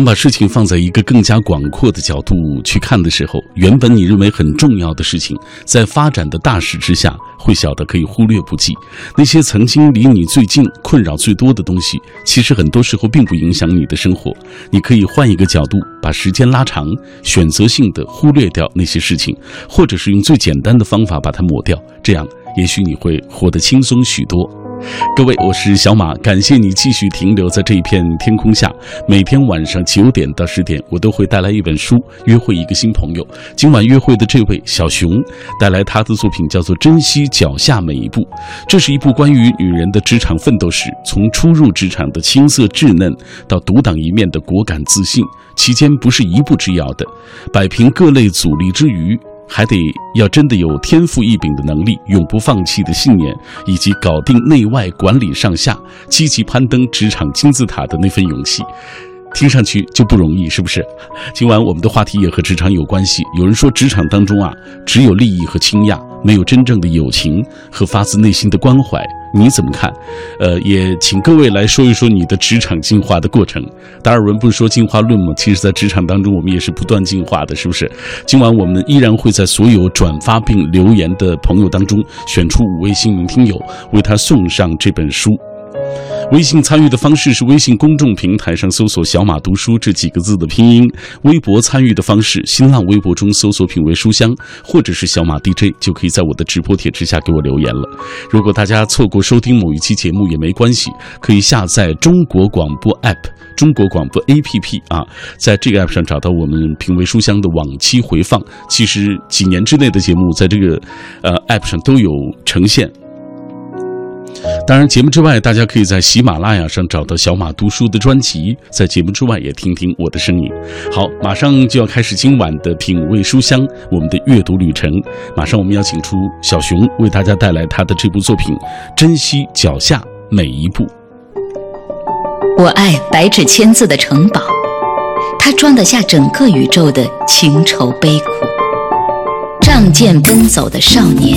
当把事情放在一个更加广阔的角度去看的时候，原本你认为很重要的事情，在发展的大势之下，会小的可以忽略不计。那些曾经离你最近、困扰最多的东西，其实很多时候并不影响你的生活。你可以换一个角度，把时间拉长，选择性的忽略掉那些事情，或者是用最简单的方法把它抹掉。这样，也许你会活得轻松许多。各位，我是小马，感谢你继续停留在这一片天空下。每天晚上九点到十点，我都会带来一本书，约会一个新朋友。今晚约会的这位小熊，带来他的作品叫做《珍惜脚下每一步》。这是一部关于女人的职场奋斗史，从初入职场的青涩稚嫩，到独当一面的果敢自信，期间不是一步之遥的，摆平各类阻力之余。还得要真的有天赋异禀的能力，永不放弃的信念，以及搞定内外管理上下，积极攀登职场金字塔的那份勇气，听上去就不容易，是不是？今晚我们的话题也和职场有关系。有人说，职场当中啊，只有利益和倾轧，没有真正的友情和发自内心的关怀。你怎么看？呃，也请各位来说一说你的职场进化的过程。达尔文不是说进化论吗？其实，在职场当中，我们也是不断进化的，是不是？今晚我们依然会在所有转发并留言的朋友当中选出五位幸运听友，为他送上这本书。微信参与的方式是微信公众平台上搜索“小马读书”这几个字的拼音；微博参与的方式，新浪微博中搜索“品味书香”或者是“小马 DJ”，就可以在我的直播帖之下给我留言了。如果大家错过收听某一期节目也没关系，可以下载中国广播 app、中国广播 APP 啊，在这个 app 上找到我们“品味书香”的往期回放。其实几年之内的节目，在这个呃 app 上都有呈现。当然，节目之外，大家可以在喜马拉雅上找到小马读书的专辑，在节目之外也听听我的声音。好，马上就要开始今晚的品味书香，我们的阅读旅程。马上我们邀请出小熊，为大家带来他的这部作品《珍惜脚下每一步》。我爱白纸千字的城堡，它装得下整个宇宙的情愁悲苦。仗剑奔走的少年。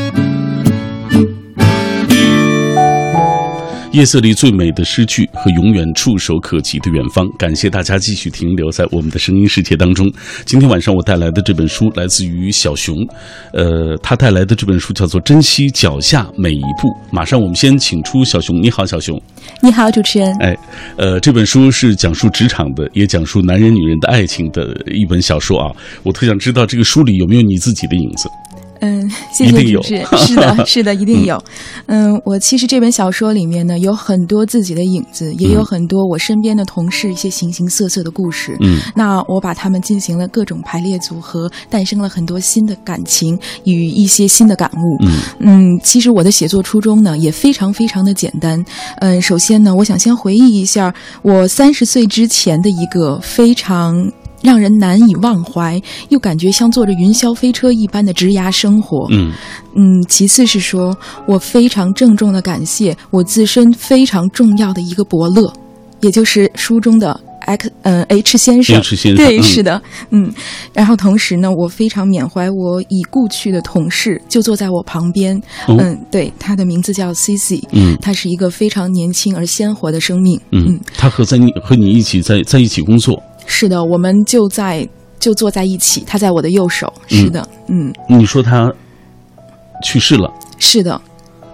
夜色里最美的诗句和永远触手可及的远方。感谢大家继续停留在我们的声音世界当中。今天晚上我带来的这本书来自于小熊，呃，他带来的这本书叫做《珍惜脚下每一步》。马上我们先请出小熊，你好，小熊。你好，主持人。哎，呃，这本书是讲述职场的，也讲述男人女人的爱情的一本小说啊。我特想知道这个书里有没有你自己的影子。嗯，谢谢主持人。是的，是的，一定有。嗯，我其实这本小说里面呢，有很多自己的影子，也有很多我身边的同事一些形形色色的故事。嗯，那我把它们进行了各种排列组合，诞生了很多新的感情与一些新的感悟。嗯嗯，其实我的写作初衷呢，也非常非常的简单。嗯，首先呢，我想先回忆一下我三十岁之前的一个非常。让人难以忘怀，又感觉像坐着云霄飞车一般的职涯生活。嗯嗯，其次是说，我非常郑重的感谢我自身非常重要的一个伯乐，也就是书中的 X 嗯 H 先生。H 先生，对，是的，嗯。然后同时呢，我非常缅怀我已故去的同事，就坐在我旁边。嗯，对，他的名字叫 Cici。嗯，他是一个非常年轻而鲜活的生命。嗯，他和在你和你一起在在一起工作。是的，我们就在就坐在一起，他在我的右手。是的，嗯。你说他去世了？是的。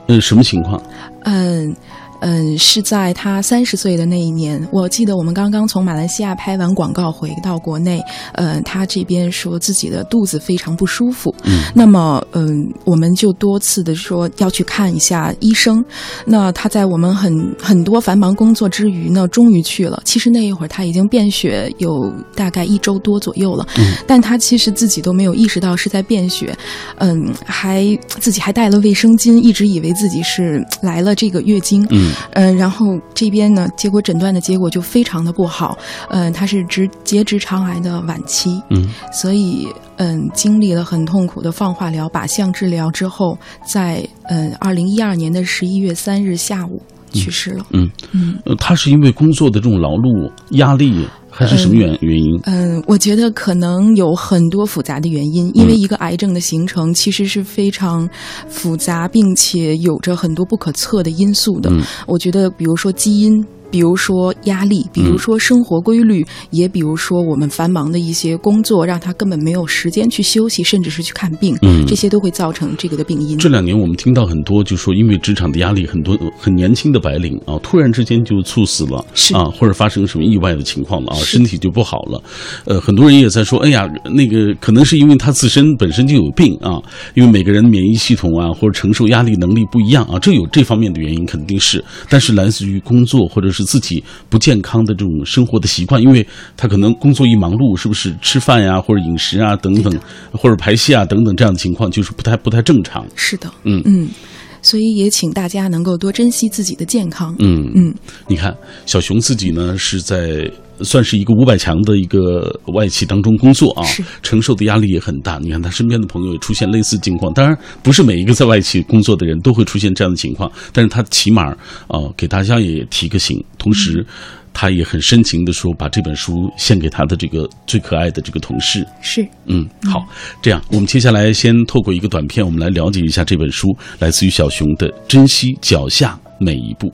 嗯，什么情况？嗯。嗯，是在他三十岁的那一年，我记得我们刚刚从马来西亚拍完广告回到国内，嗯，他这边说自己的肚子非常不舒服，嗯，那么嗯，我们就多次的说要去看一下医生。那他在我们很很多繁忙工作之余呢，终于去了。其实那一会儿他已经便血有大概一周多左右了，嗯，但他其实自己都没有意识到是在便血，嗯，还自己还带了卫生巾，一直以为自己是来了这个月经，嗯。嗯。呃，然后这边呢，结果诊断的结果就非常的不好，嗯、他是直结直肠癌的晚期，嗯。所以嗯，经历了很痛苦的放化疗、靶向治疗之后，在嗯二零一二年的十一月三日下午去世了。嗯。嗯。呃，他是因为工作的这种劳碌、压力，还是什么原原因？嗯，我觉得可能有很多复杂的原因，因为一个癌症的形成其实是非常复杂，并且有着很多不可测的因素的。嗯我觉得，比如说基因。比如说压力，比如说生活规律，也比如说我们繁忙的一些工作，让他根本没有时间去休息，甚至是去看病，嗯。这些都会造成这个的病因。这两年我们听到很多，就说因为职场的压力，很多很年轻的白领啊，突然之间就猝死了，是。啊，或者发生什么意外的情况了啊，身体就不好了。呃，很多人也在说，哎呀，那个可能是因为他自身本身就有病啊，因为每个人免疫系统啊或者承受压力能力不一样啊，这有这方面的原因肯定是，但是来自于工作或者是自己不健康的这种生活的习惯，因为他可能工作一忙碌，是不是吃饭呀或者饮食啊等等，或者排泄啊等等这样的情况，就是不太不太正常。是的，嗯嗯，所以也请大家能够多珍惜自己的健康。嗯嗯，你看小熊自己呢是在算是一个五百强的一个外企当中工作啊，承受的压力也很大。你看他身边的朋友也出现类似境况，当然不是每一个在外企工作的人都会出现这样的情况，但是他起码啊、呃给大家也提个醒，同时。他也很深情地说，把这本书献给他的这个最可爱的这个同事。是，嗯，好，这样我们接下来先透过一个短片，我们来了解一下这本书，来自于小熊的《珍惜脚下每一步》。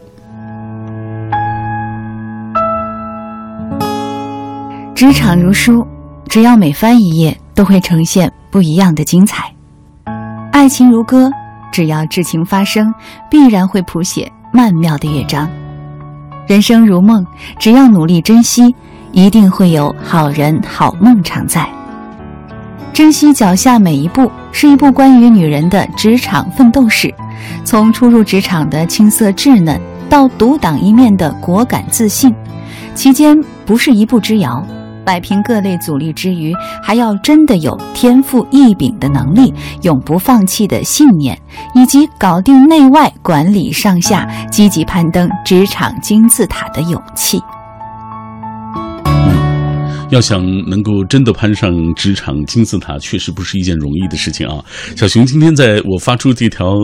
职场如书，只要每翻一页，都会呈现不一样的精彩；爱情如歌，只要至情发生，必然会谱写曼妙的乐章；人生如梦，只要努力珍惜，一定会有好人好梦常在。珍惜脚下每一步是一部关于女人的职场奋斗史，从初入职场的青涩稚嫩，到独当一面的果敢自信，期间不是一步之遥。摆平各类阻力之余，还要真的有天赋异禀的能力、永不放弃的信念，以及搞定内外、管理上下、积极攀登职场金字塔的勇气。要想能够真的攀上职场金字塔，确实不是一件容易的事情啊。小熊今天在我发出这条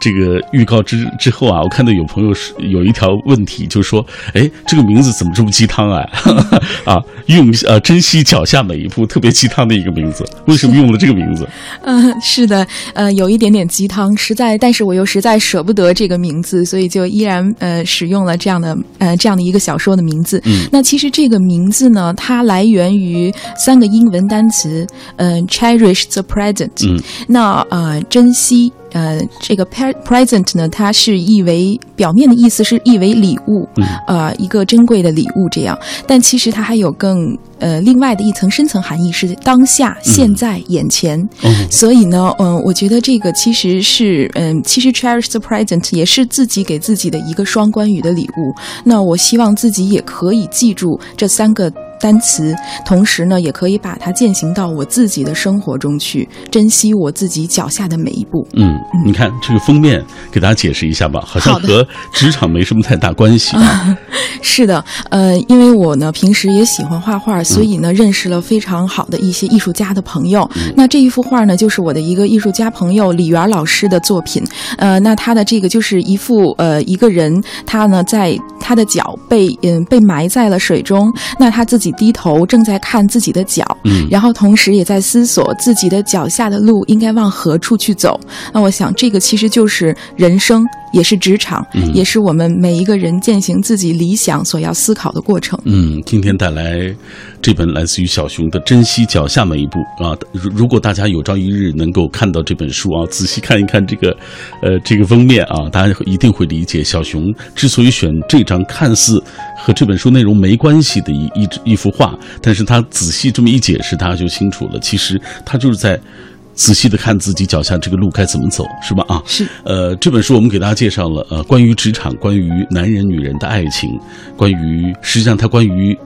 这个预告之之后啊，我看到有朋友是有一条问题，就说：“哎，这个名字怎么这么鸡汤啊？啊，用呃珍惜脚下每一步，特别鸡汤的一个名字，为什么用了这个名字？嗯，是的，呃，有一点点鸡汤，实在，但是我又实在舍不得这个名字，所以就依然呃使用了这样的呃这样的一个小说的名字。嗯那其实这个名字呢，它来源于三个英文单词，嗯、c h e r i s h the present，嗯，那呃珍惜。呃，这个 pre- present 呢，它是译为表面的意思是译为礼物，嗯呃，一个珍贵的礼物这样。但其实它还有更呃另外的一层深层含义，是当下、现在、眼前。哦，所以呢，嗯，我觉得这个其实是，嗯，其实 cherish the present 也是自己给自己的一个双关语的礼物。那我希望自己也可以记住这三个单词，同时呢，也可以把它践行到我自己的生活中去，珍惜我自己脚下的每一步。嗯，你看这个封面，给大家解释一下吧，好像和职场没什么太大关系啊。是的，呃，因为我呢平时也喜欢画画，所以呢认识了非常好的一些艺术家的朋友。那这一幅画呢，就是我的一个艺术家朋友李媛老师的作品。呃，那他的这个就是一幅呃一个人，他呢在他的脚被嗯被埋在了水中，那他自己低头正在看自己的脚，嗯然后同时也在思索自己的脚下的路应该往何处去走。那我想，这个其实就是人生，也是职场，嗯也是我们每一个人践行自己理想所要思考的过程。嗯，今天带来这本来自于小熊的《珍惜脚下每一步》啊。如如果大家有朝一日能够看到这本书啊，仔细看一看这个，呃，这个封面啊，大家一定会理解小熊之所以选这张看似和这本书内容没关系的一一一幅画，但是他仔细这么一解释，大家就清楚了。其实他就是在。仔细的看自己脚下这个路该怎么走，是吧？啊，是呃，这本书我们给大家介绍了呃，关于职场，关于男人女人的爱情，关于实际上它关于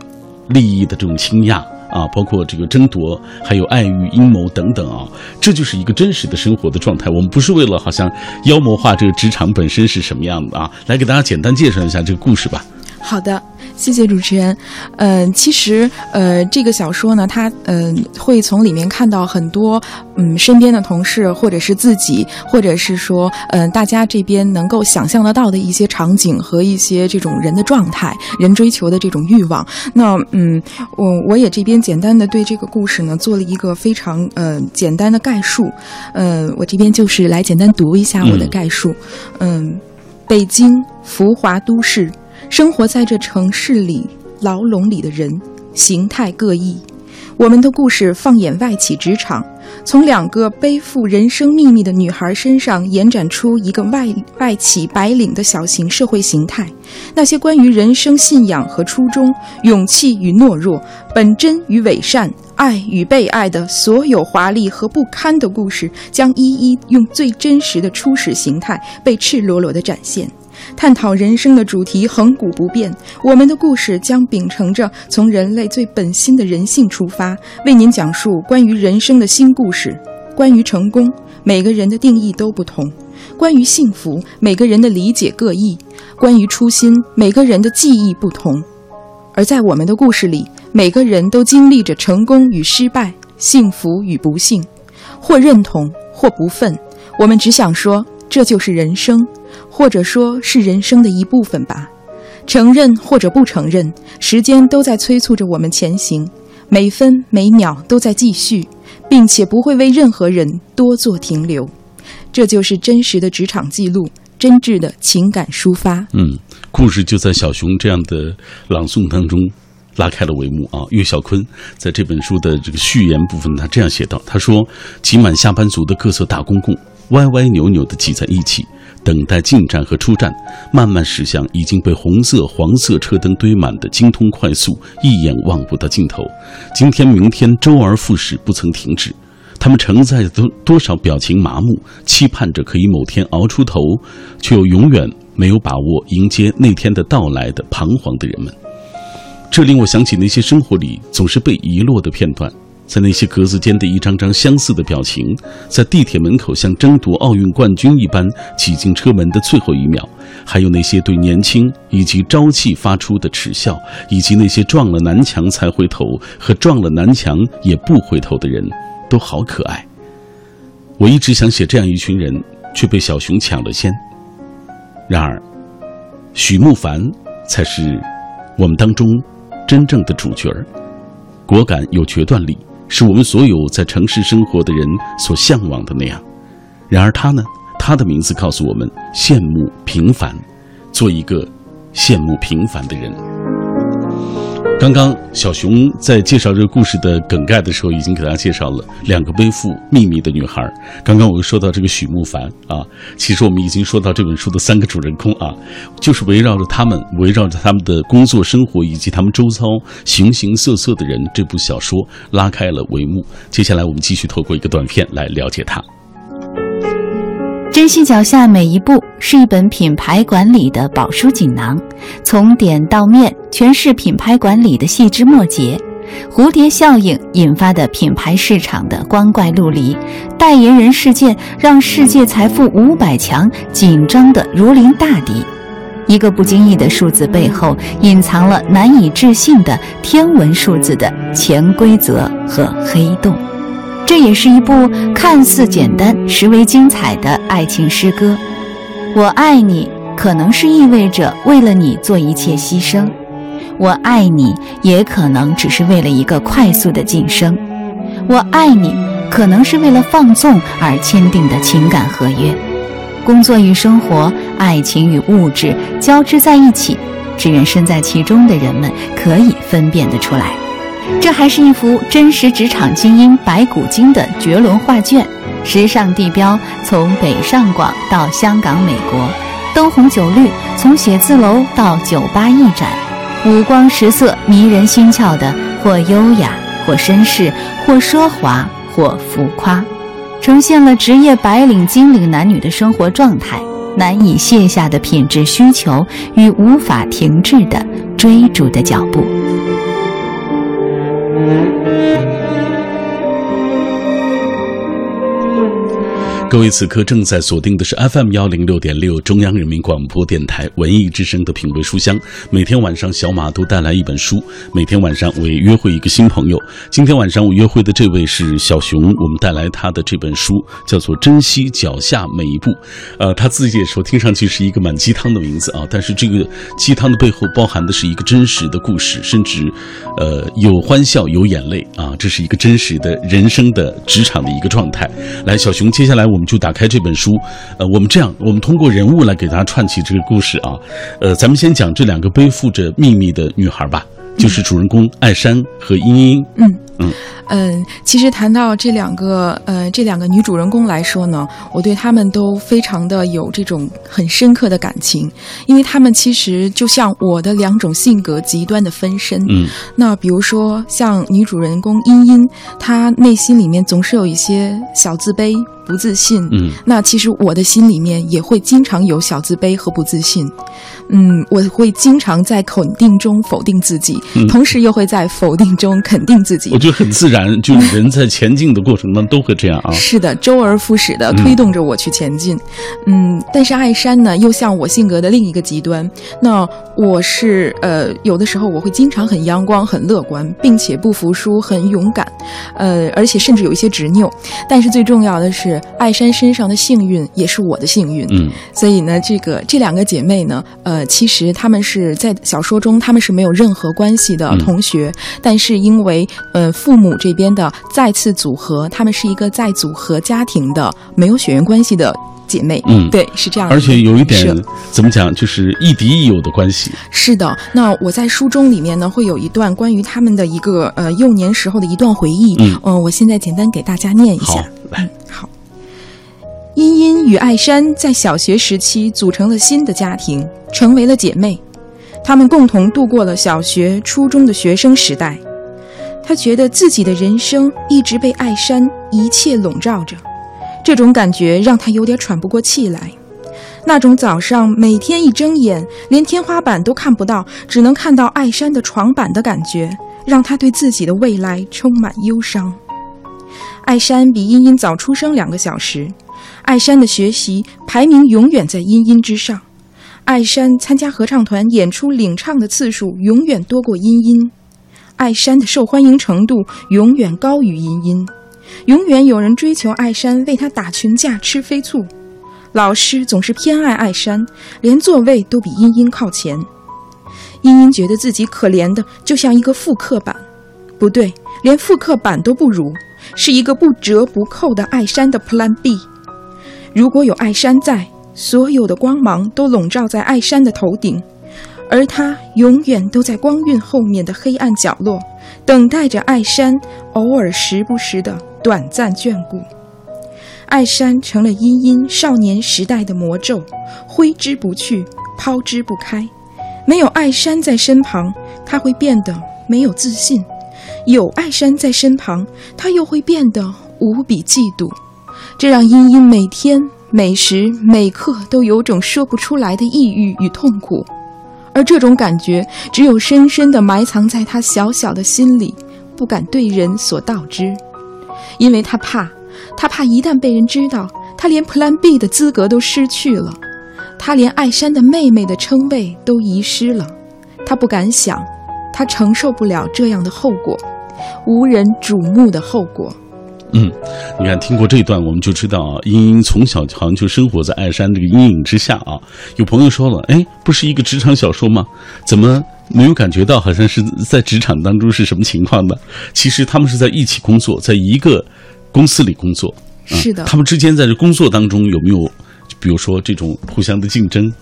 利益的这种倾轧啊，包括这个争夺，还有爱欲、阴谋等等啊，这就是一个真实的生活的状态。我们不是为了好像妖魔化这个职场本身是什么样的啊，来给大家简单介绍一下这个故事吧。好的，谢谢主持人。嗯，其实呃，这个小说呢，它嗯会从里面看到很多嗯身边的同事，或者是自己，或者是说嗯大家这边能够想象得到的一些场景和一些这种人的状态，人追求的这种欲望。那嗯，我我也这边简单的对这个故事呢做了一个非常呃简单的概述。呃，我这边就是来简单读一下我的概述。嗯，北京浮华都市。生活在这城市里牢笼里的人，形态各异。我们的故事放眼外企职场，从两个背负人生秘密的女孩身上延展出一个外外企白领的小型社会形态。那些关于人生信仰和初衷、勇气与懦弱、本真与伪善、爱与被爱的所有华丽和不堪的故事，将一一用最真实的初始形态被赤裸裸地展现。探讨人生的主题恒古不变，我们的故事将秉承着从人类最本心的人性出发，为您讲述关于人生的新故事。关于成功，每个人的定义都不同；关于幸福，每个人的理解各异；关于初心，每个人的记忆不同。而在我们的故事里，每个人都经历着成功与失败、幸福与不幸，或认同，或不忿。我们只想说，这就是人生。或者说是人生的一部分吧，承认或者不承认，时间都在催促着我们前行，每分每秒都在继续，并且不会为任何人多做停留。这就是真实的职场记录，真挚的情感抒发。嗯，故事就在小熊这样的朗诵当中拉开了帷幕啊。岳小坤在这本书的这个序言部分，他这样写道：“他说，挤满下班族的各色大公共，歪歪扭扭的挤在一起。”等待进站和出站，慢慢驶向已经被红色、黄色车灯堆满的京通快速，一眼望不到尽头。今天、明天，周而复始，不曾停止。他们承载多多少表情麻木，期盼着可以某天熬出头，却又永远没有把握迎接那天的到来的彷徨的人们。这令我想起那些生活里总是被遗落的片段。在那些格子间的一张张相似的表情，在地铁门口像争夺奥运冠军一般挤进车门的最后一秒，还有那些对年轻以及朝气发出的耻笑，以及那些撞了南墙才回头和撞了南墙也不回头的人，都好可爱。我一直想写这样一群人，却被小熊抢了先。然而，许慕凡才是我们当中真正的主角儿，果敢有决断力。是我们所有在城市生活的人所向往的那样。然而他呢？他的名字告诉我们：羡慕平凡，做一个羡慕平凡的人。刚刚小熊在介绍这个故事的梗概的时候，已经给大家介绍了两个背负秘密的女孩。刚刚我又说到这个许慕凡啊，其实我们已经说到这本书的三个主人公啊，就是围绕着他们，围绕着他们的工作生活以及他们周遭形形色色的人，这部小说拉开了帷幕。接下来我们继续透过一个短片来了解他。珍惜脚下每一步，是一本品牌管理的宝书锦囊，从点到面，全是品牌管理的细枝末节。蝴蝶效应引发的品牌市场的光怪陆离，代言人事件让世界财富五百强紧张的如临大敌。一个不经意的数字背后，隐藏了难以置信的天文数字的潜规则和黑洞。这也是一部看似简单，实为精彩的爱情诗歌。我爱你，可能是意味着为了你做一切牺牲；我爱你，也可能只是为了一个快速的晋升；我爱你，可能是为了放纵而签订的情感合约。工作与生活，爱情与物质交织在一起，只愿身在其中的人们可以分辨得出来。这还是一幅真实职场精英白骨精的绝伦画卷，时尚地标从北上广到香港、美国，灯红酒绿从写字楼到酒吧驿站，五光十色迷人心窍的，或优雅，或绅士，或奢华，或浮夸，呈现了职业白领、金领男女的生活状态，难以卸下的品质需求与无法停滞的追逐的脚步。Thank you. 各位此刻正在锁定的是 FM 幺零六点六中央人民广播电台文艺之声的品味书香。每天晚上，小马都带来一本书。每天晚上，我也约会一个新朋友。今天晚上我约会的这位是小熊，我们带来他的这本书叫做《珍惜脚下每一步》。呃，他自己也说，听上去是一个蛮鸡汤的名字啊，但是这个鸡汤的背后包含的是一个真实的故事，甚至，呃，有欢笑有眼泪啊，这是一个真实的人生的职场的一个状态。来，小熊，接下来我们。就打开这本书，呃，我们这样，我们通过人物来给大家串起这个故事啊，呃，咱们先讲这两个背负着秘密的女孩吧，就是主人公艾珊和茵茵。嗯嗯嗯，其实谈到这两个呃这两个女主人公来说呢，我对她们都非常的有这种很深刻的感情，因为她们其实就像我的两种性格极端的分身。嗯，那比如说像女主人公茵茵，她内心里面总是有一些小自卑。不自信，嗯，那其实我的心里面也会经常有小自卑和不自信，嗯，我会经常在肯定中否定自己，同时又会在否定中肯定自己。我觉得很自然，就人在前进的过程当中都会这样啊。是的，周而复始的推动着我去前进，嗯，但是艾山呢，又像我性格的另一个极端。那我是呃，有的时候我会经常很阳光、很乐观，并且不服输、很勇敢，呃，而且甚至有一些执拗。但是最重要的是。艾山身上的幸运也是我的幸运，嗯，所以呢，这个这两个姐妹呢，呃，其实她们是在小说中她们是没有任何关系的同学，但是因为呃父母这边的再次组合，他们是一个再组合家庭的没有血缘关系的姐妹，嗯，对，是这样，而且有一点怎么讲，就是亦敌亦友的关系。是的，那我在书中里面呢，会有一段关于他们的一个呃幼年时候的一段回忆，嗯，呃，我现在简单给大家念一下，好，来，好。茵茵与艾珊在小学时期组成了新的家庭，成为了姐妹。她们共同度过了小学、初中的学生时代。他觉得自己的人生一直被艾山一切笼罩着，这种感觉让他有点喘不过气来。那种早上每天一睁眼连天花板都看不到，只能看到艾山的床板的感觉，让他对自己的未来充满忧伤。艾山比茵茵早出生两个小时。艾山的学习排名永远在茵茵之上，艾山参加合唱团演出领唱的次数永远多过茵茵，艾山的受欢迎程度永远高于茵茵，永远有人追求艾山为她打群架吃飞醋，老师总是偏爱艾山，连座位都比茵茵靠前，茵茵觉得自己可怜的就像一个复刻版，不对，连复刻版都不如，是一个不折不扣的艾山的 Plan B。如果有艾山在，所有的光芒都笼罩在艾山的头顶，而她永远都在光晕后面的黑暗角落，等待着艾山偶尔时不时的短暂眷顾。艾山成了茵茵少年时代的魔咒，挥之不去，抛之不开。没有艾山在身旁，他会变得没有自信；有艾山在身旁，他又会变得无比嫉妒。这让茵茵每天每时每刻都有种说不出来的抑郁与痛苦，而这种感觉只有深深地埋藏在他小小的心里，不敢对人所道之，因为他怕，他怕一旦被人知道，他连 Plan B 的资格都失去了，他连艾珊的妹妹的称谓都遗失了，他不敢想，他承受不了这样的后果，无人瞩目的后果。嗯，你看，听过这段，我们就知道啊，茵茵从小好像就生活在艾山这个阴影之下啊。有朋友说了，哎，不是一个职场小说吗？怎么没有感觉到好像是在职场当中是什么情况呢？其实他们是在一起工作，在一个公司里工作。是的，他们之间在这工作当中有没有，比如说这种互相的竞争？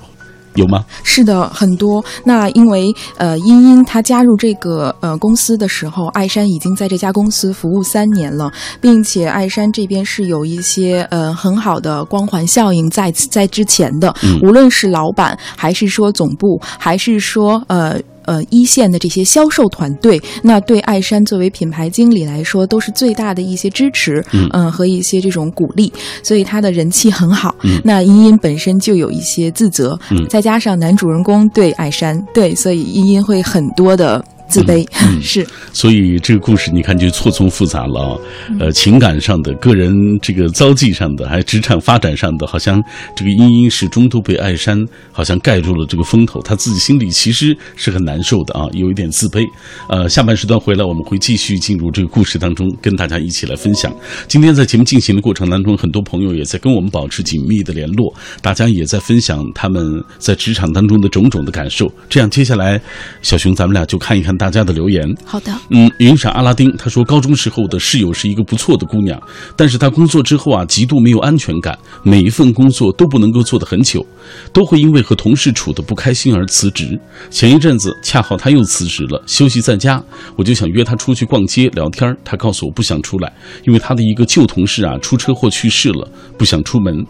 有吗？是的，很多。那因为呃，茵茵她加入这个呃公司的时候，艾山已经在这家公司服务三年了，并且艾山这边是有一些呃很好的光环效应在在之前的，无论是老板还是说总部，还是说呃。呃，一线的这些销售团队，那对爱山作为品牌经理来说，都是最大的一些支持，嗯，和一些这种鼓励，所以他的人气很好。那茵茵本身就有一些自责，再加上男主人公对爱山，对，所以茵茵会很多的。自卑。嗯是，所以这个故事你看就错综复杂了啊，呃，情感上的、个人这个遭际上的，还有职场发展上的，好像这个茵茵始终都被艾山好像盖住了这个风头，他自己心里其实是很难受的啊，有一点自卑。呃，下半时段回来我们会继续进入这个故事当中，跟大家一起来分享。今天在节目进行的过程当中，很多朋友也在跟我们保持紧密的联络，大家也在分享他们在职场当中的种种的感受。这样，接下来小熊咱们俩就看一看大家的留言。好的，嗯，云闪阿拉丁他说，高中时候的室友是一个不错的姑娘，但是她工作之后啊，极度没有安全感，每一份工作都不能够做得很久，都会因为和同事处得不开心而辞职。前一阵子恰好她又辞职了，休息在家，我就想约她出去逛街聊天儿，她告诉我不想出来，因为她的一个旧同事啊出车祸去世了，不想出门。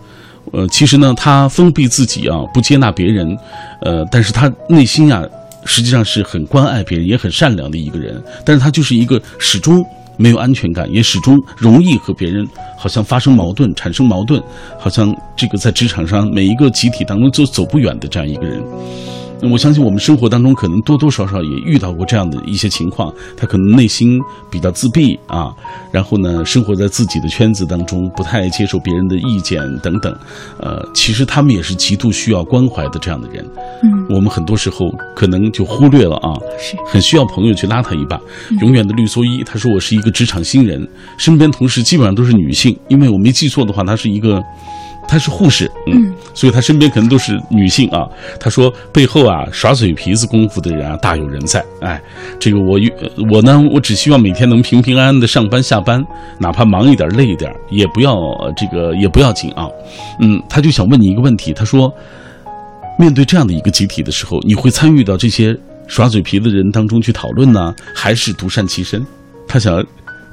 呃，其实呢，他封闭自己啊，不接纳别人，呃，但是他内心啊。实际上是很关爱别人，也很善良的一个人，但是他就是一个始终没有安全感，也始终容易和别人好像发生矛盾、产生矛盾，好像这个在职场上每一个集体当中就走不远的这样一个人。我相信我们生活当中可能多多少少也遇到过这样的一些情况，他可能内心比较自闭啊，然后呢，生活在自己的圈子当中，不太接受别人的意见等等，呃，其实他们也是极度需要关怀的这样的人。嗯，我们很多时候可能就忽略了啊，是很需要朋友去拉他一把。永远的绿蓑衣，他说我是一个职场新人，身边同事基本上都是女性，因为我没记错的话，她是一个。她是护士，嗯，所以她身边可能都是女性啊。她说背后啊耍嘴皮子功夫的人啊大有人在。哎，这个我我呢，我只希望每天能平平安安的上班下班，哪怕忙一点累一点，也不要这个也不要紧啊。嗯，他就想问你一个问题，他说，面对这样的一个集体的时候，你会参与到这些耍嘴皮的人当中去讨论呢，还是独善其身？他想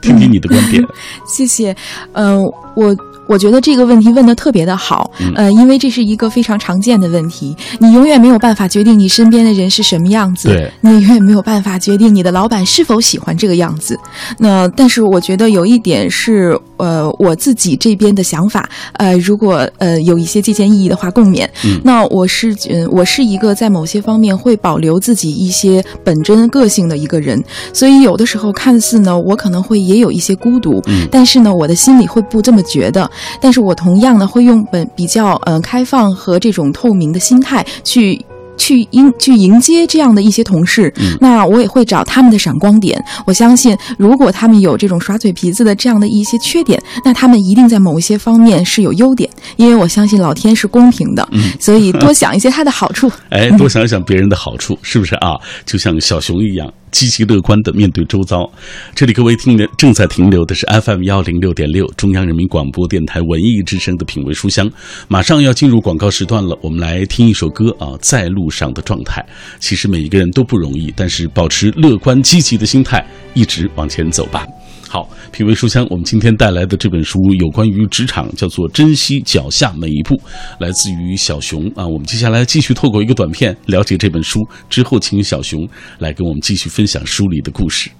听听你的观点。谢谢，嗯、我。我觉得这个问题问的特别的好，呃，因为这是一个非常常见的问题。你永远没有办法决定你身边的人是什么样子，对你也永远没有办法决定你的老板是否喜欢这个样子。那但是我觉得有一点是，呃，我自己这边的想法，呃，如果呃有一些借鉴意义的话，共勉。嗯那我是，呃，我是一个在某些方面会保留自己一些本真个性的一个人，所以有的时候看似呢，我可能会也有一些孤独，嗯但是呢，我的心里会不这么觉得。但是我同样呢，会用本比较呃开放和这种透明的心态去。去迎去迎接这样的一些同事，嗯那我也会找他们的闪光点。我相信，如果他们有这种耍嘴皮子的这样的一些缺点，那他们一定在某一些方面是有优点。因为我相信老天是公平的，嗯 所以多想一些他的好处。哎，多想想别人的好处，是不是啊？就像小熊一样，积极乐观的面对周遭。这里各位听的正在停留的是 FM 幺零六点六，中央人民广播电台文艺之声的品味书香。马上要进入广告时段了，我们来听一首歌啊，在路上的状态。其实每一个人都不容易，但是保持乐观积极的心态，一直往前走吧。好，品味书香，我们今天带来的这本书有关于职场，叫做《珍惜脚下每一步》，来自于小熊啊。我们接下来继续透过一个短片了解这本书，之后请小熊来跟我们继续分享书里的故事。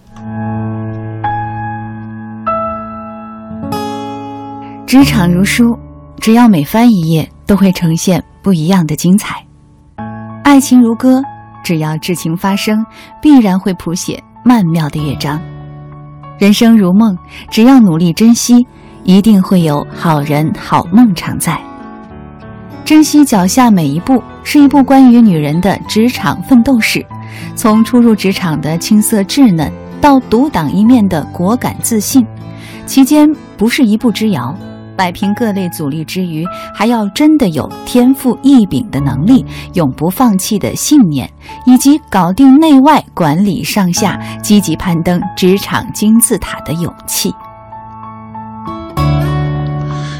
职场如书，只要每翻一页，都会呈现不一样的精彩。爱情如歌，只要至情发生，必然会谱写曼妙的乐章。人生如梦，只要努力珍惜，一定会有好人好梦常在。珍惜脚下每一步，是一部关于女人的职场奋斗史，从初入职场的青涩稚嫩，到独当一面的果敢自信，期间不是一步之遥。摆平各类阻力之余，还要真的有天赋异禀的能力、永不放弃的信念，以及搞定内外、管理上下、积极攀登职场金字塔的勇气。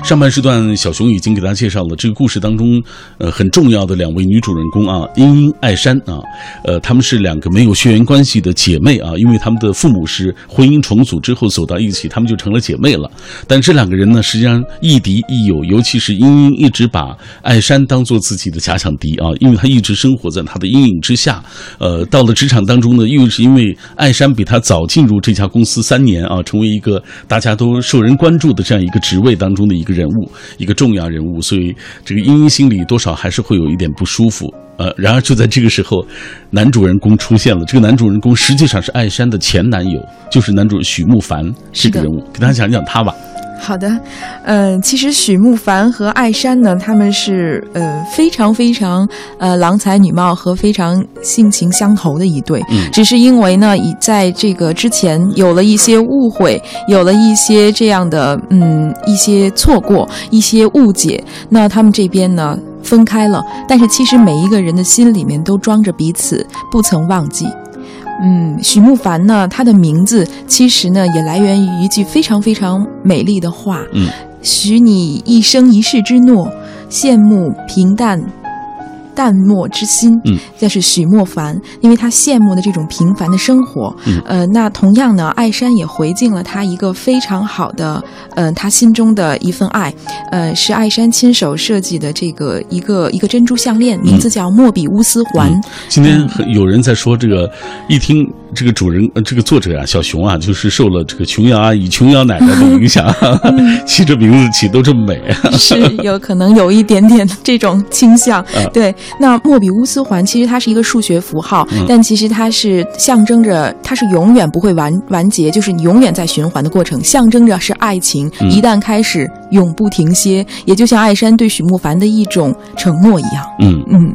上半时段，小熊已经给大家介绍了这个故事当中，呃，很重要的两位女主人公啊，茵茵、艾珊啊，呃，她们是两个没有血缘关系的姐妹啊，因为她们的父母是婚姻重组之后走到一起，她们就成了姐妹了。但这两个人呢，实际上亦敌亦友，尤其是茵茵一直把艾珊当做自己的假想敌啊，因为她一直生活在她的阴影之下。呃，到了职场当中呢，又是因为艾珊比她早进入这家公司三年啊，成为一个大家都受人关注的这样一个职位当中的一个人。人物，一个重要人物，所以这个茵茵心里多少还是会有一点不舒服。呃，然而就在这个时候，男主人公出现了。这个男主人公实际上是艾山的前男友，就是男主许慕凡是个人物。给大家讲讲他吧。好的，呃，其实许慕凡和艾珊呢，他们是呃非常非常呃郎才女貌和非常性情相投的一对。嗯，只是因为呢，已在这个之前有了一些误会，有了一些这样的嗯一些错过，一些误解，那他们这边呢分开了。但是其实每一个人的心里面都装着彼此，不曾忘记。嗯，许慕凡呢，他的名字其实呢也来源于一句非常非常美丽的话。嗯，许你一生一世之诺，羡慕平淡。淡漠之心，嗯，这是许墨凡，因为他羡慕的这种平凡的生活，嗯，呃，那同样呢，艾山也回敬了他一个非常好的，呃，他心中的一份爱，呃，是艾山亲手设计的这个一个一个珍珠项链，名字叫莫比乌斯环。今天有人在说这个，一听这个主人，这个作者啊，小熊啊，就是受了这个琼瑶阿姨、琼瑶奶奶的影响，起这名字起都这么美，是有可能有一点点这种倾向，对。那莫比乌斯环其实它是一个数学符号，但其实它是象征着它是永远不会完完结，就是你永远在循环的过程，象征着是爱情一旦开始永不停歇，也就像艾山对许慕凡的一种承诺一样。嗯嗯，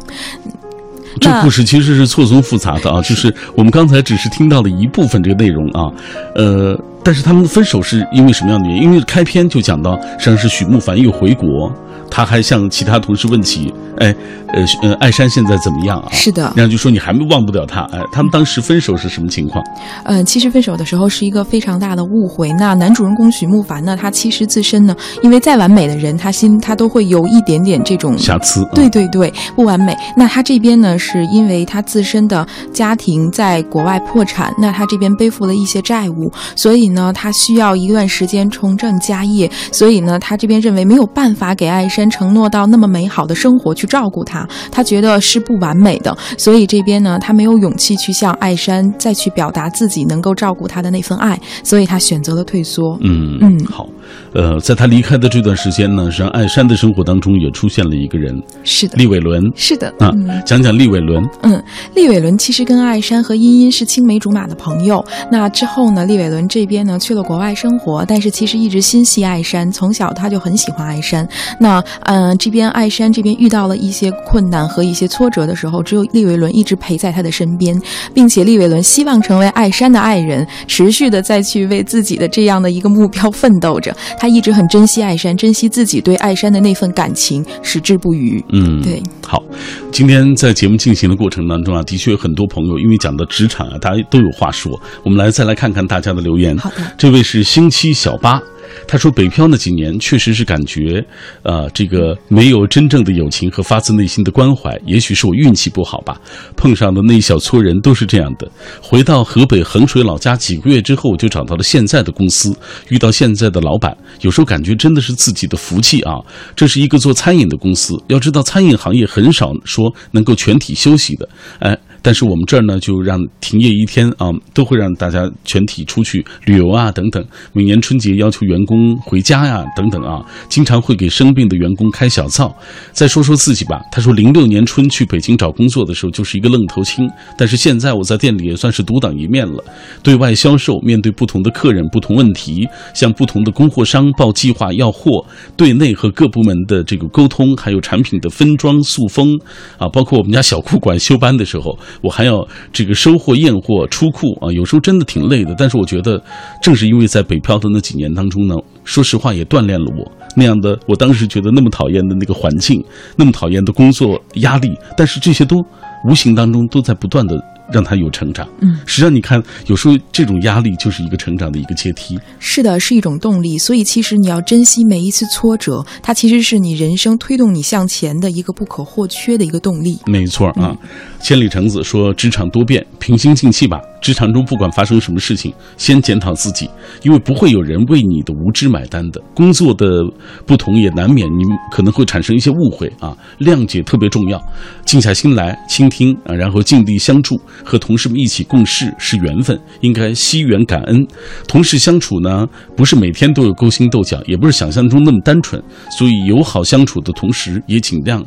这故事其实是错综复杂的啊，就是我们刚才只是听到了一部分这个内容啊，呃，但是他们分手是因为什么样的原因？因为开篇就讲到，实际上是许慕凡又回国。他还向其他同事问起，哎，呃呃，艾珊现在怎么样啊？是的，然后就说你还忘不了他。哎，他们当时分手是什么情况？呃，其实分手的时候是一个非常大的误会。那男主人公许慕凡呢，他其实自身呢，因为再完美的人，他心他都会有一点点这种瑕疵。对对对，不完美。那他这边呢，是因为他自身的家庭在国外破产，那他这边背负了一些债务，所以呢，他需要一段时间重振家业。所以呢，他这边认为没有办法给艾山。承诺到那么美好的生活去照顾他，他觉得是不完美的，所以这边呢，他没有勇气去向艾山再去表达自己能够照顾他的那份爱，所以他选择了退缩。嗯嗯，好，呃，在他离开的这段时间呢，实际上艾山的生活当中也出现了一个人，是的，厉伟伦，是的啊，讲讲厉伟伦。嗯，厉伟伦其实跟艾山和茵茵是青梅竹马的朋友。那之后呢，厉伟伦这边呢去了国外生活，但是其实一直心系艾山，从小他就很喜欢艾山。那嗯，这边艾山这边遇到了一些困难和一些挫折的时候，只有利维伦一直陪在他的身边，并且利维伦希望成为艾山的爱人，持续的再去为自己的这样的一个目标奋斗着。他一直很珍惜艾山，珍惜自己对艾山的那份感情，矢志不渝。嗯，对。好，今天在节目进行的过程当中啊，的确有很多朋友因为讲到职场啊，大家都有话说。我们来再来看看大家的留言。好的，这位是星期小八。他说：“北漂那几年，确实是感觉，呃，这个没有真正的友情和发自内心的关怀。也许是我运气不好吧，碰上的那一小撮人都是这样的。回到河北衡水老家几个月之后，就找到了现在的公司，遇到现在的老板，有时候感觉真的是自己的福气啊。这是一个做餐饮的公司，要知道餐饮行业很少说能够全体休息的，哎。”但是我们这儿呢，就让停业一天啊，都会让大家全体出去旅游啊，等等。每年春节要求员工回家呀，等等啊，经常会给生病的员工开小灶。再说说自己吧，他说零六年春去北京找工作的时候，就是一个愣头青。但是现在我在店里也算是独当一面了，对外销售，面对不同的客人、不同问题，向不同的供货商报计划要货，对内和各部门的这个沟通，还有产品的分装塑封啊，包括我们家小库管休班的时候。我还要这个收货、验货、出库啊，有时候真的挺累的。但是我觉得，正是因为在北漂的那几年当中呢，说实话也锻炼了我那样的。我当时觉得那么讨厌的那个环境，那么讨厌的工作压力，但是这些都无形当中都在不断的。让他有成长，嗯，实际上你看，有时候这种压力就是一个成长的一个阶梯。是的，是一种动力。所以其实你要珍惜每一次挫折，它其实是你人生推动你向前的一个不可或缺的一个动力。没错啊，千里橙子说：“职场多变，平心静气吧。”职场中不管发生什么事情，先检讨自己，因为不会有人为你的无知买单的。工作的不同也难免你可能会产生一些误会啊，谅解特别重要。静下心来倾听啊，然后尽力相助，和同事们一起共事是缘分，应该惜缘感恩。同事相处呢，不是每天都有勾心斗角，也不是想象中那么单纯，所以友好相处的同时，也尽量。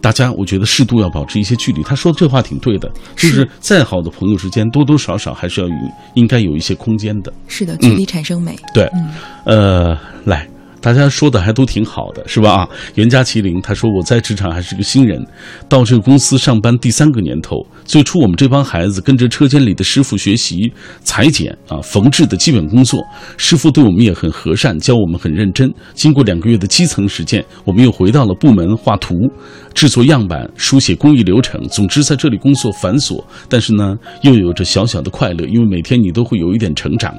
大家，我觉得适度要保持一些距离。他说的这话挺对的，就是再好的朋友之间，多多少少还是要有应该有一些空间的。是的，距离产生美。对，呃，来。大家说的还都挺好的，是吧？啊，袁家麒麟他说我在职场还是个新人，到这个公司上班第三个年头。最初我们这帮孩子跟着车间里的师傅学习裁剪啊、缝制的基本工作，师傅对我们也很和善，教我们很认真。经过两个月的基层实践，我们又回到了部门画图、制作样板、书写工艺流程。总之，在这里工作繁琐，但是呢，又有着小小的快乐，因为每天你都会有一点成长。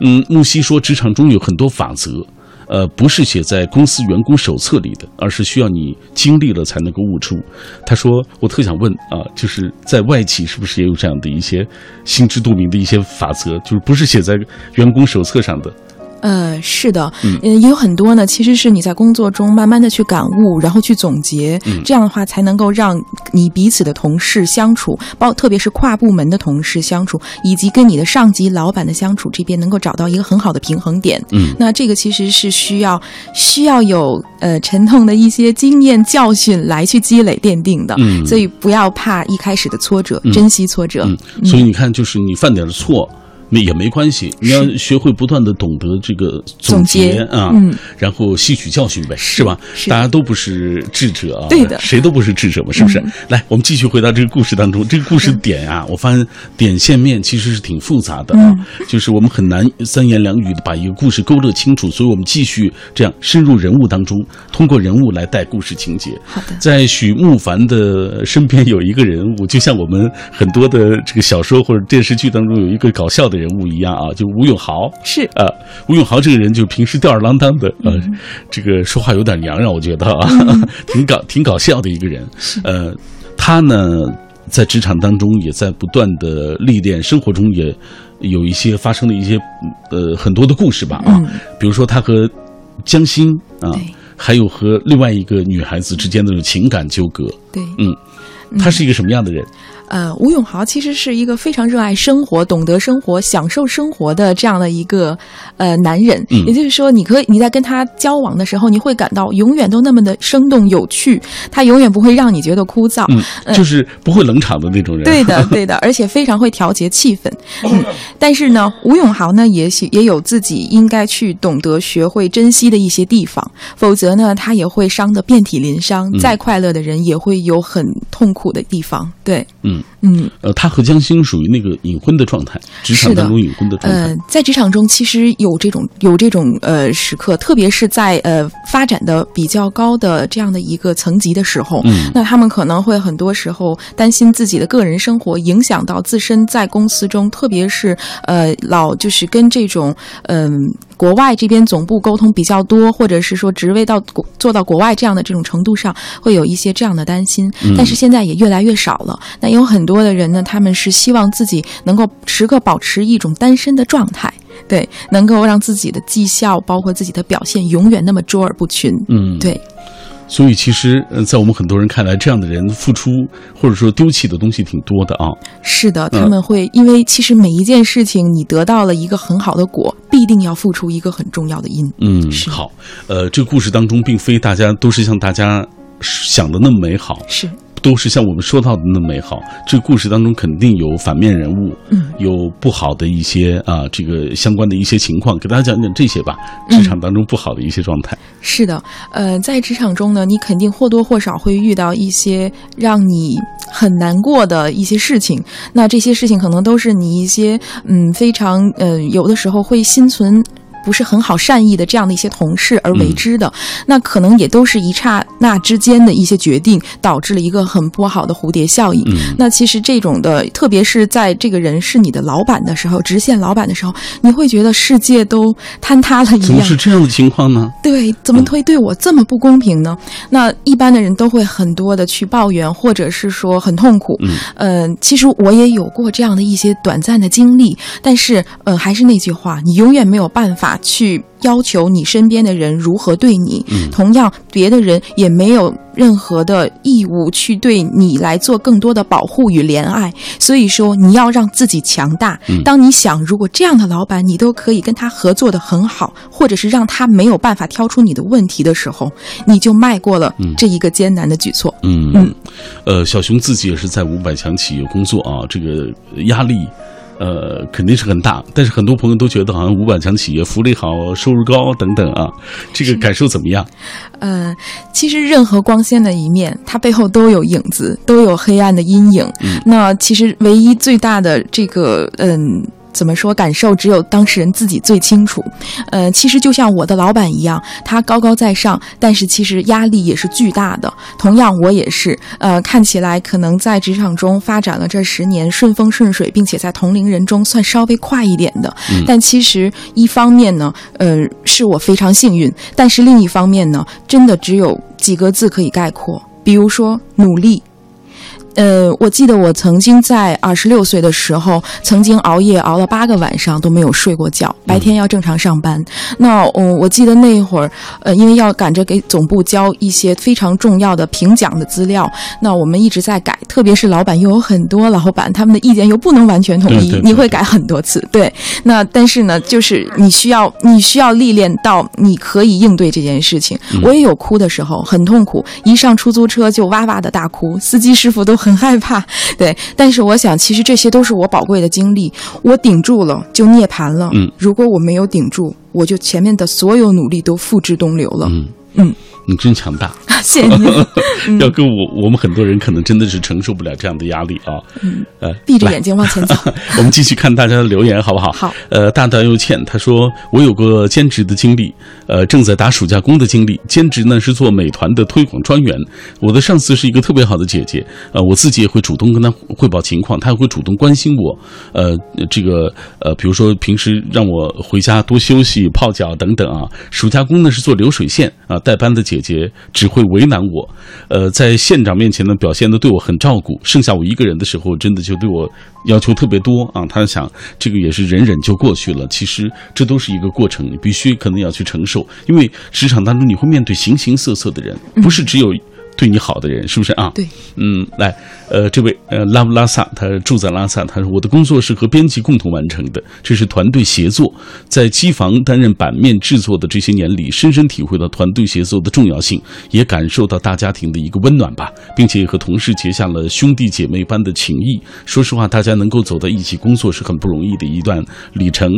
嗯，木西说，职场中有很多法则。呃，不是写在公司员工手册里的，而是需要你经历了才能够悟出。他说：“我特想问啊，就是在外企是不是也有这样的一些心知肚明的一些法则，就是不是写在员工手册上的？”呃，是的，嗯，也有很多呢。其实是你在工作中慢慢的去感悟，然后去总结，这样的话才能够让你彼此的同事相处，包特别是跨部门的同事相处，以及跟你的上级、老板的相处，这边能够找到一个很好的平衡点。嗯，那这个其实是需要需要有呃沉痛的一些经验教训来去积累奠定的。嗯，所以不要怕一开始的挫折，珍惜挫折。嗯，所以你看，就是你犯点错。那也没关系，你要学会不断的懂得这个总结啊，然后吸取教训呗，是吧？大家都不是智者啊，对的，谁都不是智者嘛，是不是？来，我们继续回到这个故事当中。这个故事点啊，我发现点线面其实是挺复杂的啊，就是我们很难三言两语的把一个故事勾勒清楚，所以我们继续这样深入人物当中，通过人物来带故事情节。好的，在许慕凡的身边有一个人物，就像我们很多的这个小说或者电视剧当中有一个搞笑的。人物一样啊，就吴永豪。是。呃，吴永豪这个人就平时吊儿郎当的，呃，这个说话有点娘，让我觉得啊，挺搞挺搞笑的一个人。呃，他呢在职场当中也在不断的历练，生活中也有一些发生的一些呃很多的故事吧啊，比如说他和江欣啊，还有和另外一个女孩子之间的情感纠葛。对，嗯，他是一个什么样的人？呃，吴永豪其实是一个非常热爱生活、懂得生活、享受生活的这样的一个呃男人。嗯，也就是说，你可以你在跟他交往的时候，你会感到永远都那么的生动有趣，他永远不会让你觉得枯燥。嗯，就是不会冷场的那种人。对的，对的，而且非常会调节气氛。嗯，但是呢，吴永豪呢，也许也有自己应该去懂得学会珍惜的一些地方，否则呢，他也会伤得遍体鳞伤。再快乐的人，也会有很痛苦的地方。对，嗯。嗯，呃，他和江星属于那个隐婚的状态，职场当中隐婚的状态。呃，在职场中其实有这种有这种呃时刻，特别是在呃发展的比较高的这样的一个层级的时候，嗯，那他们可能会很多时候担心自己的个人生活影响到自身在公司中，特别是呃老就是跟这种嗯国外这边总部沟通比较多，或者是说职位到做到国外这样的这种程度上，会有一些这样的担心。但是现在也越来越少了。那有很多的人呢，他们是希望自己能够时刻保持一种单身的状态，对，能够让自己的绩效包括自己的表现永远那么卓尔不群。嗯，对。所以其实，在我们很多人看来，这样的人付出或者说丢弃的东西挺多的啊。是的，他们会因为其实每一件事情，你得到了一个很好的果，必定要付出一个很重要的因。嗯，好。呃，这个故事当中，并非大家都是像大家想的那么美好。是。都是像我们说到的那么美好。这个故事当中肯定有反面人物，嗯，有不好的一些啊，这个相关的一些情况，给大家讲讲这些吧。职场当中不好的一些状态。是的，呃，在职场中呢，你肯定或多或少会遇到一些让你很难过的一些事情。那这些事情可能都是你一些嗯非常呃有的时候会心存。不是很好善意的这样的一些同事而为之的，那可能也都是一刹那之间的一些决定，导致了一个很不好的蝴蝶效应。那其实这种的，特别是在这个人是你的老板的时候，直线老板的时候，你会觉得世界都坍塌了一怎么样。是这样的情况呢？对，怎么会对我这么不公平呢？那一般的人都会很多的去抱怨，或者是说很痛苦。嗯，呃，其实我也有过这样的一些短暂的经历，但是，呃，还是那句话，你永远没有办法去要求你身边的人如何对你。嗯同样，别的人也没有任何的义务去对你来做更多的保护与怜爱。所以说，你要让自己强大。嗯当你想，如果这样的老板你都可以跟他合作的很好，或者是让他没有办法挑出你的问题的时候，你就迈过了这一个艰难的举措。嗯嗯，呃，小熊自己也是在五百强企业工作啊，这个压力。呃，肯定是很大，但是很多朋友都觉得好像五百强企业福利好、收入高等等啊，这个感受怎么样？呃，其实任何光鲜的一面，它背后都有影子，都有黑暗的阴影。嗯那其实唯一最大的这个，嗯。怎么说？感受只有当事人自己最清楚。呃，其实就像我的老板一样，他高高在上，但是其实压力也是巨大的。同样，我也是。呃，看起来可能在职场中发展了这十年顺风顺水，并且在同龄人中算稍微快一点的。嗯但其实一方面呢，呃，是我非常幸运，但是另一方面呢，真的只有几个字可以概括，比如说努力。呃，我记得我曾经在二十六岁的时候，曾经熬夜熬了八个晚上都没有睡过觉，白天要正常上班。那嗯，我记得那会儿，呃，因为要赶着给总部交一些非常重要的评奖的资料，那我们一直在改，特别是老板又有很多老板，他们的意见又不能完全统一，对对对你会改很多次。对，那但是呢，就是你需要你需要历练到你可以应对这件事情。我也有哭的时候，很痛苦，一上出租车就哇哇的大哭，司机师傅都很害怕。对，但是我想，其实这些都是我宝贵的经历，我顶住了就涅槃了。嗯，如果我没有顶住，我就前面的所有努力都付之东流了。嗯嗯，你真强大。谢谢您。要跟我我们很多人可能真的是承受不了这样的压力啊。嗯，呃，闭着眼睛往前走。我们继续看大家的留言，好不好？好。呃，大大又欠他说，我有个兼职的经历，呃，正在打暑假工的经历。兼职呢是做美团的推广专员，我的上司是一个特别好的姐姐，呃，我自己也会主动跟她汇报情况，她也会主动关心我。呃，这个呃，比如说平时让我回家多休息、泡脚等等啊。暑假工呢是做流水线啊，带班的姐姐姐只会为难我，呃，在县长面前呢表现的对我很照顾，剩下我一个人的时候，真的就对我要求特别多啊。他想这个也是忍忍就过去了，其实这都是一个过程，你必须可能要去承受，因为职场当中你会面对形形色色的人，不是只有。对你好的人是不是啊？对，嗯，来，呃，这位呃拉布拉萨，他住在拉萨，他说我的工作是和编辑共同完成的，这是团队协作。在机房担任版面制作的这些年里，深深体会到团队协作的重要性，也感受到大家庭的一个温暖吧，并且和同事结下了兄弟姐妹般的情谊。说实话，大家能够走在一起工作是很不容易的一段里程。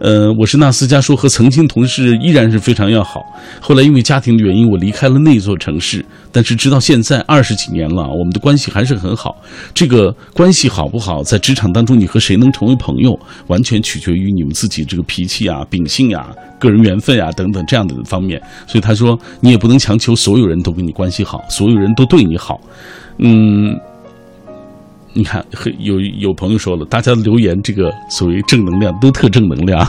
呃，我是纳斯加说和曾经同事依然是非常要好，后来因为家庭的原因，我离开了那座城市，但是。直到现在二十几年了，我们的关系还是很好。这个关系好不好，在职场当中，你和谁能成为朋友，完全取决于你们自己这个脾气啊、秉性啊、个人缘分啊等等这样的方面。所以他说，你也不能强求所有人都跟你关系好，所有人都对你好。嗯。你看，有有朋友说了，大家留言这个所谓正能量都特正能量，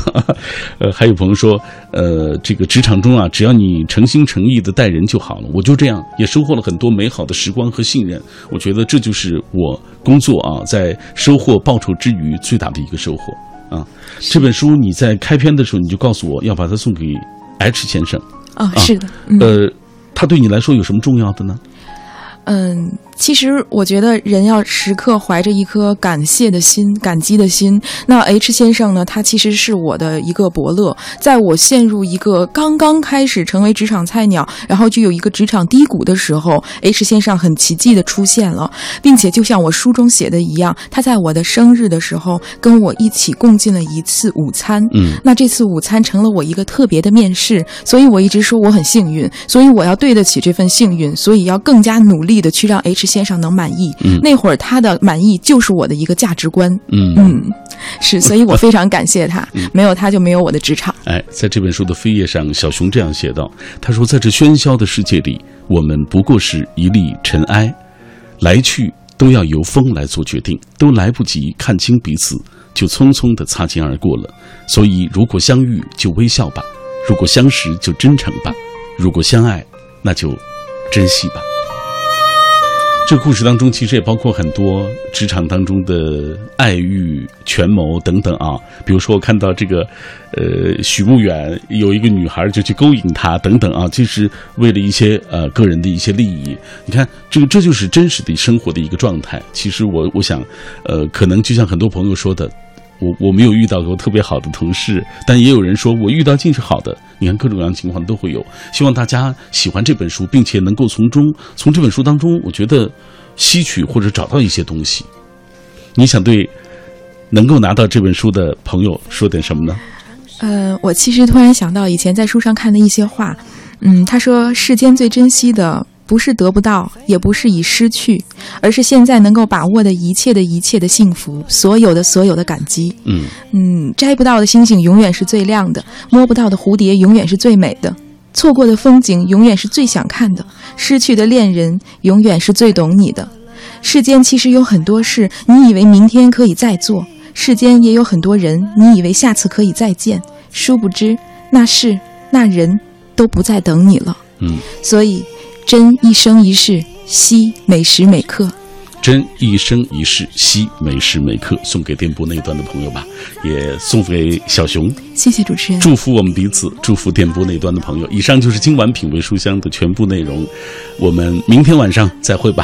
呃，还有朋友说，呃，这个职场中啊，只要你诚心诚意的待人就好了。我就这样，也收获了很多美好的时光和信任。我觉得这就是我工作啊，在收获报酬之余最大的一个收获啊。这本书你在开篇的时候你就告诉我要把它送给 H 先生啊，是的，嗯、呃，他对你来说有什么重要的呢？嗯，其实我觉得人要时刻怀着一颗感谢的心、感激的心。那 H 先生呢，他其实是我的一个伯乐，在我陷入一个刚刚开始成为职场菜鸟，然后就有一个职场低谷的时候，H 先生很奇迹的出现了，并且就像我书中写的一样，他在我的生日的时候跟我一起共进了一次午餐。嗯，那这次午餐成了我一个特别的面试，所以我一直说我很幸运，所以我要对得起这份幸运，所以要更加努力。的去让 H 是先生能满意。嗯那会儿他的满意就是我的一个价值观。嗯嗯，是，所以我非常感谢他，没有他就没有我的职场。哎，在这本书的扉页上，小熊这样写道：“他说，在这喧嚣的世界里，我们不过是一粒尘埃，来去都要由风来做决定，都来不及看清彼此，就匆匆的擦肩而过了。所以，如果相遇，就微笑吧；如果相识，就真诚吧；如果相爱，那就珍惜吧。”这故事当中，其实也包括很多职场当中的爱欲、权谋等等啊。比如说，我看到这个，呃，许慕远有一个女孩就去勾引他等等啊，其实为了一些呃个人的一些利益。你看，这个这就是真实的生活的一个状态。其实我我想，呃，可能就像很多朋友说的。我我没有遇到过特别好的同事，但也有人说我遇到尽是好的。你看各种各样的情况都会有。希望大家喜欢这本书，并且能够从中从这本书当中，我觉得吸取或者找到一些东西。你想对能够拿到这本书的朋友说点什么呢？呃，我其实突然想到以前在书上看的一些话，嗯，他说世间最珍惜的不是得不到，也不是已失去，而是现在能够把握的一切的一切的幸福，所有的所有的感激。嗯嗯，摘不到的星星永远是最亮的，摸不到的蝴蝶永远是最美的，错过的风景永远是最想看的，失去的恋人永远是最懂你的。世间其实有很多事，你以为明天可以再做；世间也有很多人，你以为下次可以再见，殊不知那事那人都不再等你了。嗯，所以，珍一生一世，惜每时每刻。珍一生一世，惜每时每刻，送给电波那一端的朋友吧，也送给小熊。谢谢主持人。祝福我们彼此，祝福电波那端的朋友。以上就是今晚品味书香的全部内容，我们明天晚上再会吧。